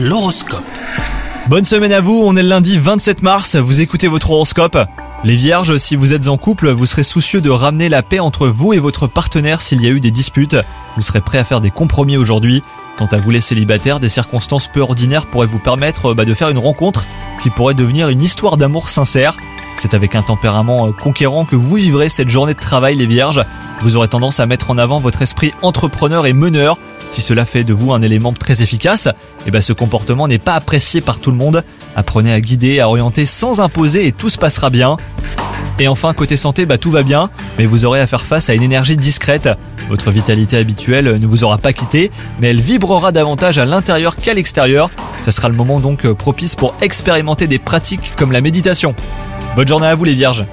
L'horoscope. Bonne semaine à vous, on est le lundi 27 mars, vous écoutez votre horoscope. Les vierges, si vous êtes en couple, vous serez soucieux de ramener la paix entre vous et votre partenaire s'il y a eu des disputes. Vous serez prêt à faire des compromis aujourd'hui. Quant à vous les célibataires, des circonstances peu ordinaires pourraient vous permettre bah, de faire une rencontre qui pourrait devenir une histoire d'amour sincère. C'est avec un tempérament euh, conquérant que vous vivrez cette journée de travail les vierges. Vous aurez tendance à mettre en avant votre esprit entrepreneur et meneur. Si cela fait de vous un élément très efficace, eh ben ce comportement n'est pas apprécié par tout le monde. Apprenez à guider, à orienter sans imposer et tout se passera bien. Et enfin, côté santé, bah, tout va bien, mais vous aurez à faire face à une énergie discrète. Votre vitalité habituelle ne vous aura pas quitté, mais elle vibrera davantage à l'intérieur qu'à l'extérieur. Ça sera le moment donc propice pour expérimenter des pratiques comme la méditation. Bonne journée à vous les vierges